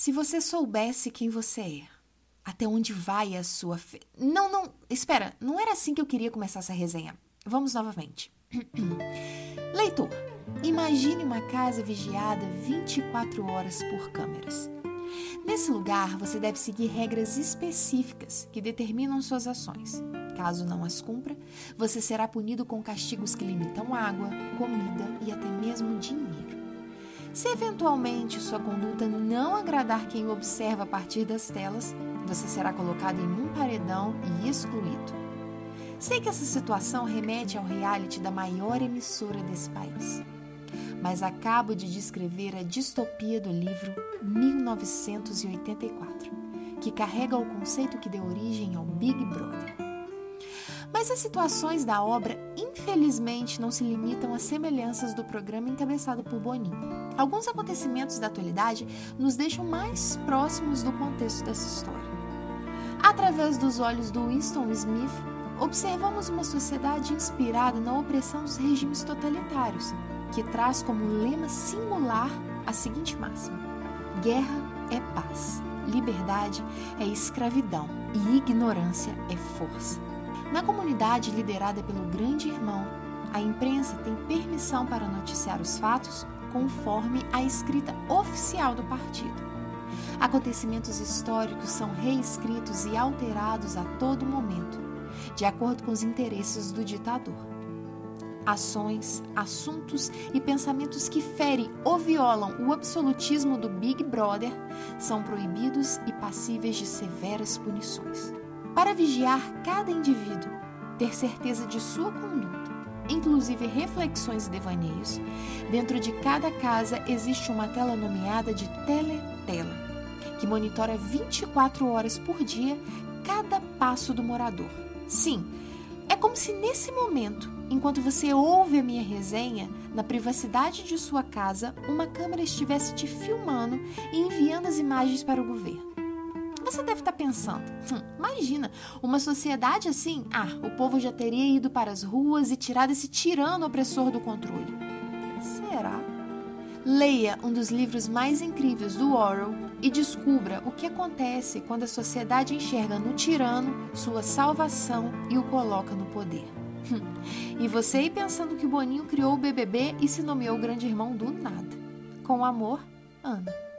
Se você soubesse quem você é, até onde vai a sua fé. Não, não, espera, não era assim que eu queria começar essa resenha. Vamos novamente. Leitor, imagine uma casa vigiada 24 horas por câmeras. Nesse lugar, você deve seguir regras específicas que determinam suas ações. Caso não as cumpra, você será punido com castigos que limitam água, comida e até mesmo dinheiro. Se eventualmente sua conduta não agradar quem o observa a partir das telas, você será colocado em um paredão e excluído. Sei que essa situação remete ao reality da maior emissora desse país, mas acabo de descrever a distopia do livro 1984, que carrega o conceito que deu origem ao Big Brother. Mas as situações da obra, infelizmente, não se limitam às semelhanças do programa encabeçado por Boninho. Alguns acontecimentos da atualidade nos deixam mais próximos do contexto dessa história. Através dos olhos do Winston Smith, observamos uma sociedade inspirada na opressão dos regimes totalitários, que traz como lema singular a seguinte máxima: guerra é paz, liberdade é escravidão e ignorância é força. Na comunidade liderada pelo Grande Irmão, a imprensa tem permissão para noticiar os fatos conforme a escrita oficial do partido. Acontecimentos históricos são reescritos e alterados a todo momento, de acordo com os interesses do ditador. Ações, assuntos e pensamentos que ferem ou violam o absolutismo do Big Brother são proibidos e passíveis de severas punições para vigiar cada indivíduo, ter certeza de sua conduta, inclusive reflexões e devaneios, dentro de cada casa existe uma tela nomeada de teletela, que monitora 24 horas por dia cada passo do morador. Sim, é como se nesse momento, enquanto você ouve a minha resenha, na privacidade de sua casa, uma câmera estivesse te filmando e enviando as imagens para o governo. Você deve estar pensando, hum, imagina, uma sociedade assim, ah, o povo já teria ido para as ruas e tirado esse tirano opressor do controle. Será? Leia um dos livros mais incríveis do Orwell e descubra o que acontece quando a sociedade enxerga no tirano sua salvação e o coloca no poder. Hum, e você aí pensando que o Boninho criou o BBB e se nomeou grande irmão do nada. Com amor, Ana.